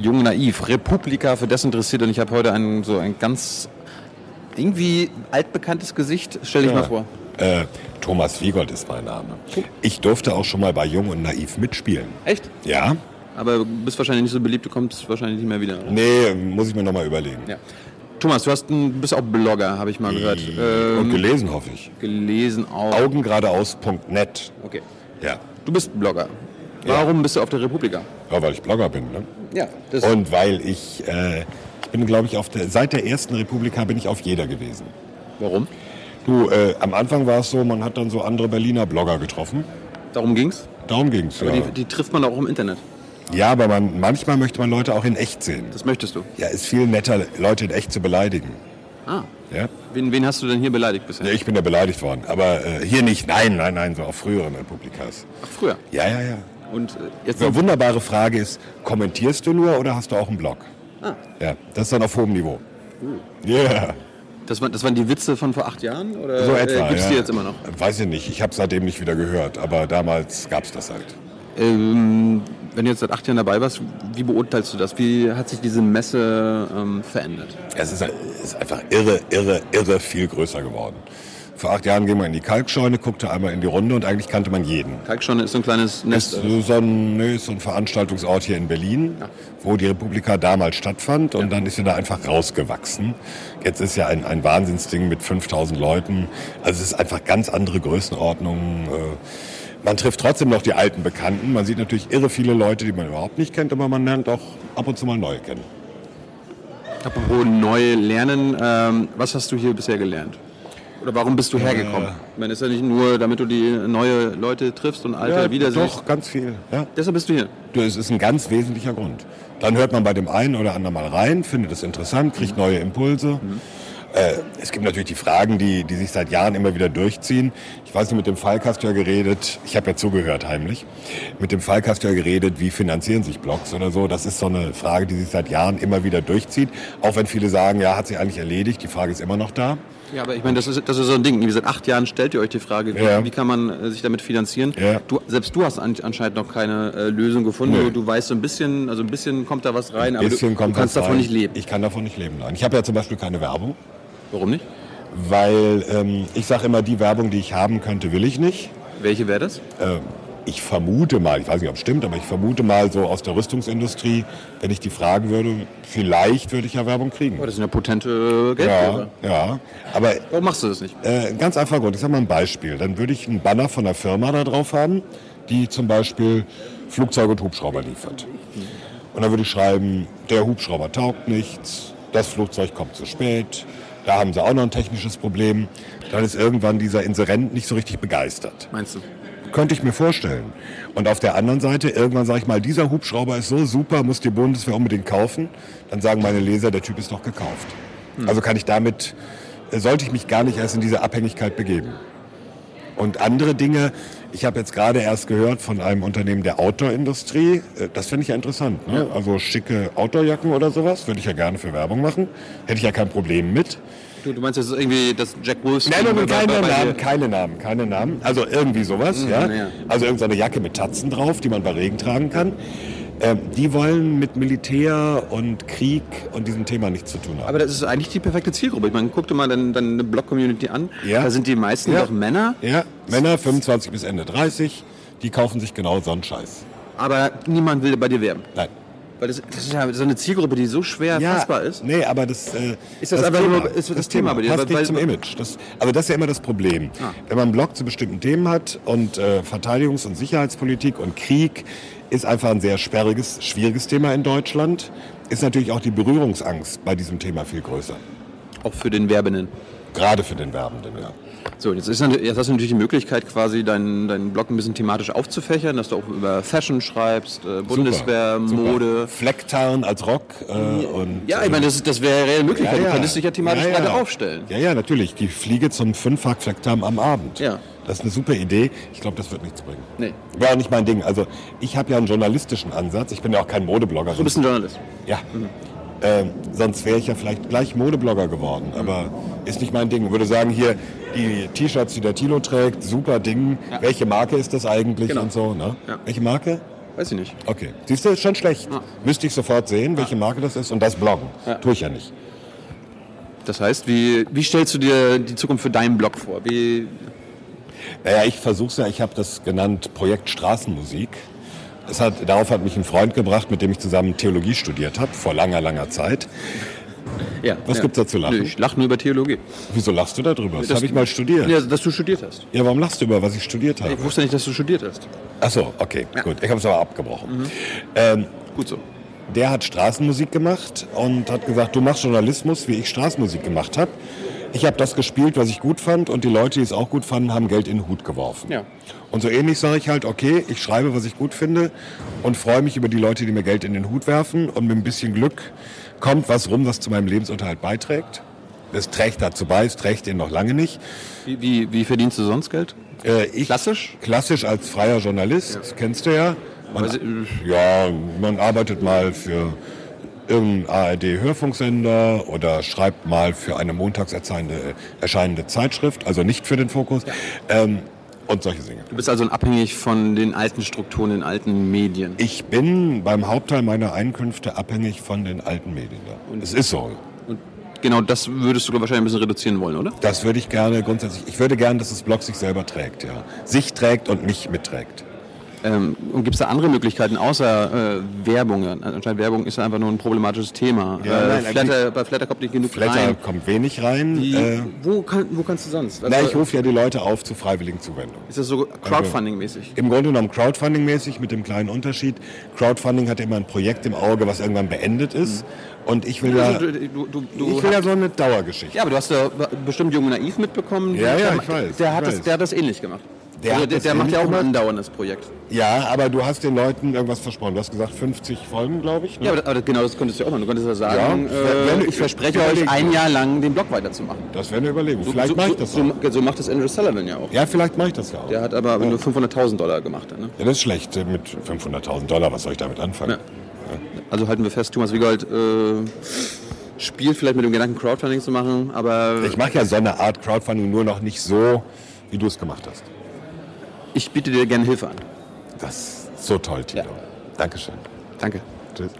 Jung Naiv, Republika für Desinteressiert und ich habe heute ein, so ein ganz irgendwie altbekanntes Gesicht. Stell dich Ja. mal vor. Äh, Thomas Wiegold ist mein Name. Ich durfte auch schon mal bei Jung und Naiv mitspielen. Echt? Ja? Aber du bist wahrscheinlich nicht so beliebt, du kommst wahrscheinlich nicht mehr wieder. oder? Nee, muss ich mir nochmal überlegen. Ja. Thomas, du hast ein, bist auch Blogger, habe ich mal gehört. Und Ähm, gelesen, hoffe ich. gelesen auch. Augengeradeaus.net. Okay. Ja. Du bist Blogger. Warum bist du auf der Republika? ja, weil ich Blogger bin. Ne? Ja, das Und weil ich, äh, ich bin, glaube ich, auf der, seit der ersten Republika bin ich auf jeder gewesen. warum? Du, äh, am Anfang war es so, man hat dann so andere Berliner Blogger getroffen. Darum ging's. Darum ging es. Aber Ja. die, die trifft man auch im Internet. ja, aber man, manchmal möchte man Leute auch in echt sehen. Das möchtest du. Ja, ist viel netter, Leute in echt zu beleidigen. Ah. Ja? Wen, wen hast du denn hier beleidigt bisher? Ja, ich bin ja beleidigt worden. Aber äh, hier nicht. Nein, nein, nein, so auf früheren Republikas. Ach, früher. Ja, ja, ja. Und äh, jetzt So, wunderbare Frage ist, kommentierst du nur oder hast du auch einen Blog? Ah. Ja, das ist dann auf hohem Niveau. Ja, das, waren, das waren die Witze von vor acht Jahren? Oder so etwa. äh, gibt's ja. die jetzt immer noch? Weiß ich nicht, ich habe seitdem nicht wieder gehört, aber damals gab es das halt. Ähm, wenn du jetzt seit acht Jahren dabei warst, wie beurteilst du das? Wie hat sich diese Messe ähm, verändert? Es ist, es ist einfach irre, irre, irre viel größer geworden. Vor acht Jahren ging man in die Kalkscheune, guckte einmal in die Runde und eigentlich kannte man jeden. Kalkschonne ist so ein kleines Nest. ist so ein, nee, ist so ein Veranstaltungsort hier in Berlin, wo die Republika damals stattfand und dann ist sie da einfach rausgewachsen. Jetzt ist ja ein, ein Wahnsinnsding mit 5000 Leuten. Also es ist einfach ganz andere Größenordnungen. Äh, Man trifft trotzdem noch die alten Bekannten. Man sieht natürlich irre viele Leute, die man überhaupt nicht kennt, aber man lernt auch ab und zu mal neue kennen. Apropos neu lernen, ähm, was hast du hier bisher gelernt? Oder warum bist du hergekommen? Ich meine, ist ja nicht nur, damit du die neue Leute triffst und alte wieder siehst. doch, ganz viel. Ja. Deshalb bist du hier. Du, Es ist ein ganz wesentlicher Grund. Dann hört man bei dem einen oder anderen mal rein, findet es interessant, kriegt neue Impulse. Äh, es gibt natürlich die Fragen, die, die sich seit Jahren immer wieder durchziehen. Ich weiß nicht, mit dem ja geredet, ich habe ja zugehört heimlich, mit dem ja geredet, wie finanzieren sich Blogs oder so. Das ist so eine Frage, die sich seit Jahren immer wieder durchzieht. Auch wenn viele sagen, ja, hat sich eigentlich erledigt, die Frage ist immer noch da. Ja, aber ich meine, das ist, das ist so ein Ding. Wie seit acht Jahren stellt ihr euch die Frage, wie, Ja. wie kann man äh, sich damit finanzieren? Ja. Du, selbst du hast an, anscheinend noch keine äh, Lösung gefunden. Du, du weißt so ein bisschen, also ein bisschen kommt da was rein, aber du, du kannst davon rein. nicht leben. Ich kann davon nicht leben. Nein. Ich habe ja zum Beispiel keine Werbung. Warum nicht? Weil ähm, ich sage immer, die Werbung, die ich haben könnte, will ich nicht. Welche wäre das? Äh, ich vermute mal, ich weiß nicht, ob es stimmt, aber ich vermute mal so aus der Rüstungsindustrie, wenn ich die fragen würde, vielleicht würde ich ja Werbung kriegen. Oh, das sind ja potente Geldgeber. Ja, ja. Aber Warum machst du das nicht? äh, ganz einfacher Grund, ich sage mal ein Beispiel. Dann würde ich einen Banner von einer Firma da drauf haben, die zum Beispiel Flugzeuge und Hubschrauber liefert. Und dann würde ich schreiben, der Hubschrauber taugt nichts, das Flugzeug kommt zu spät, da haben sie auch noch ein technisches Problem. Dann ist irgendwann dieser Inserent nicht so richtig begeistert. Meinst du? Könnte ich mir vorstellen. Und auf der anderen Seite, irgendwann sage ich mal, dieser Hubschrauber ist so super, muss die Bundeswehr unbedingt kaufen. Dann sagen meine Leser, der Typ ist doch gekauft. Also kann ich damit, sollte ich mich gar nicht erst in diese Abhängigkeit begeben. Und andere Dinge, ich habe jetzt gerade erst gehört von einem Unternehmen der Outdoor-Industrie, äh, das finde ich ja interessant. Ne? Also schicke Outdoorjacken oder sowas, würde ich ja gerne für Werbung machen. Hätte ich ja kein Problem mit. Du, du meinst, das ist irgendwie das Jack Wolfskin? Nein, nein, keine bei- bei? Namen, keine Namen, keine Namen. Also irgendwie sowas, ja. ja. Also irgendeine Jacke mit Tatzen drauf, die man bei Regen tragen kann. Ähm, die wollen mit Militär und Krieg und diesem Thema nichts zu tun haben. Aber das ist eigentlich die perfekte Zielgruppe. Ich meine, guck dir mal deine, deine Blog-Community an. Ja. Da sind die meisten Ja. doch Männer, ja, Männer 25 bis Ende 30, die kaufen sich genau so einen Scheiß. aber niemand will bei dir werben. Nein. Weil das, das ist ja so eine Zielgruppe, die so schwer fassbar ist. Nee, aber das, äh, Ist das einfach nur- ist das Thema bei dir? passt Weil- nicht zum Image. Das, aber das ist ja immer das Problem. Ah. Wenn man einen Blog zu bestimmten Themen hat und äh, Verteidigungs- und Sicherheitspolitik und Krieg ist einfach ein sehr sperriges, schwieriges Thema in Deutschland, ist natürlich auch die Berührungsangst bei diesem Thema viel größer. Auch für den Werbenden. Gerade für den Werbenden, ja. So, jetzt, ist, jetzt hast du natürlich die Möglichkeit, quasi deinen, deinen Blog ein bisschen thematisch aufzufächern, dass du auch über Fashion schreibst, äh, Bundeswehr, Super. Mode. Flecktarn als Rock äh, und Ja, ich meine, das, das wäre eine reelle Möglichkeit. Du könntest dich ja thematisch Ja, ja. breiter aufstellen. Ja, ja, natürlich. Die Fliege zum Fünffach Flecktarn am Abend. Ja. Das ist eine super Idee. Ich glaube, das wird nichts bringen. Nee. Wäre auch nicht mein Ding. Also ich habe ja einen journalistischen Ansatz. Ich bin ja auch kein Modeblogger. Du bist ein Journalist. ja. Ähm, sonst wäre ich ja vielleicht gleich Modeblogger geworden. Aber ist nicht mein Ding. Ich würde sagen, hier die T-Shirts, die der Tilo trägt, super Ding. Welche Marke ist das eigentlich Genau. und so. Ne? Ja. Welche Marke? Weiß ich nicht. Okay. Siehst du, ist schon schlecht. Ah. Müsste ich sofort sehen, welche Marke das ist und das bloggen. Ja. Tue ich ja nicht. Das heißt, wie, wie stellst du dir die Zukunft für deinen Blog vor? Wie, Naja, ich versuche es ja, ich habe das genannt Projekt Straßenmusik. Es hat, darauf hat mich ein Freund gebracht, mit dem ich zusammen Theologie studiert habe, vor langer, langer Zeit. ja, Was ja. gibt's da zu lachen? Ich lache nur über Theologie. Wieso lachst du da drüber? Das, habe ich mal studiert. Ja, Ja. dass du studiert hast. warum lachst du über, was ich studiert habe? Ich wusste nicht, dass du studiert hast. Ach so, okay, gut. Ich habe es aber abgebrochen. Mhm. Ähm, Gut so. der hat Straßenmusik gemacht und hat gesagt, du machst Journalismus, wie ich Straßenmusik gemacht habe. Ich habe das gespielt, was ich gut fand und die Leute, die es auch gut fanden, haben Geld in den Hut geworfen. Ja. Und so ähnlich sage ich halt, okay, ich schreibe, was ich gut finde und freue mich über die Leute, die mir Geld in den Hut werfen und mit ein bisschen Glück kommt was rum, was zu meinem Lebensunterhalt beiträgt. Es trägt dazu bei, es trägt den noch lange nicht. Wie, wie, wie verdienst du sonst Geld? Äh, ich, Klassisch? Klassisch als freier Journalist, kennst du ja. Man, Also, ja, man arbeitet mal für irgendeinen ARD-Hörfunksender oder schreibt mal für eine montags erscheinende, erscheinende Zeitschrift, also nicht für den Fokus. Ähm, und solche Dinge. Du bist also abhängig von den alten Strukturen, den alten Medien. Ich bin beim Hauptteil meiner Einkünfte abhängig von den alten Medien. Ja. Es ist so. Und genau das würdest du wahrscheinlich ein bisschen reduzieren wollen, oder? Das würde ich gerne grundsätzlich. Ich würde gerne, dass das Blog sich selber trägt, ja. Sich trägt und mich mitträgt. Ähm, und gibt es da andere Möglichkeiten außer äh, Werbung? Anscheinend Werbung ist einfach nur ein problematisches Thema. Ja, äh, nein, Flatter, bei Flatter kommt nicht genug Flatter rein. kommt wenig rein. Die, Äh, wo, kann, wo kannst du sonst? na, Also, ich rufe ja die Leute auf zu freiwilligen Zuwendungen. ist das so Crowdfunding-mäßig? Im Grunde genommen Crowdfunding-mäßig mit dem kleinen Unterschied. Crowdfunding hat immer ein Projekt im Auge, was irgendwann beendet ist. Und ich will ja, Also, du, du, du, ich will ja so eine Dauergeschichte. Ja, aber du hast ja bestimmt Jung Naiv mitbekommen. Ja, ja, ich weiß, Der ich hat, das, weiß. der hat das ähnlich gemacht. Der also, der, der macht ja auch ein andauerndes Projekt. Ja, aber du hast den Leuten irgendwas versprochen. Du hast gesagt 50 Folgen, glaube ich. Ne? Ja, aber, aber genau das könntest du ja auch machen. Du könntest ja sagen, Ja, äh, wenn- ich verspreche überlegen. euch ein Jahr lang den Blog weiterzumachen. Das wäre eine Überlegung. Vielleicht so, mache ich das so, auch. so, so macht das Andrew Sullivan ja auch. Ja, vielleicht mache ich das ja auch. Der hat aber nur 500.000 Dollar gemacht. Ne? Ja, das ist schlecht. Mit 500.000 Dollar, was soll ich damit anfangen? Ja. Also halten wir fest, Thomas Wiegold äh, spielt vielleicht mit dem Gedanken, Crowdfunding zu machen, aber Ich mache ja so eine Art Crowdfunding nur noch nicht so, wie du es gemacht hast. Ich biete dir gerne Hilfe an. Das ist so toll, Tito. Ja. Dankeschön. Danke. Tschüss.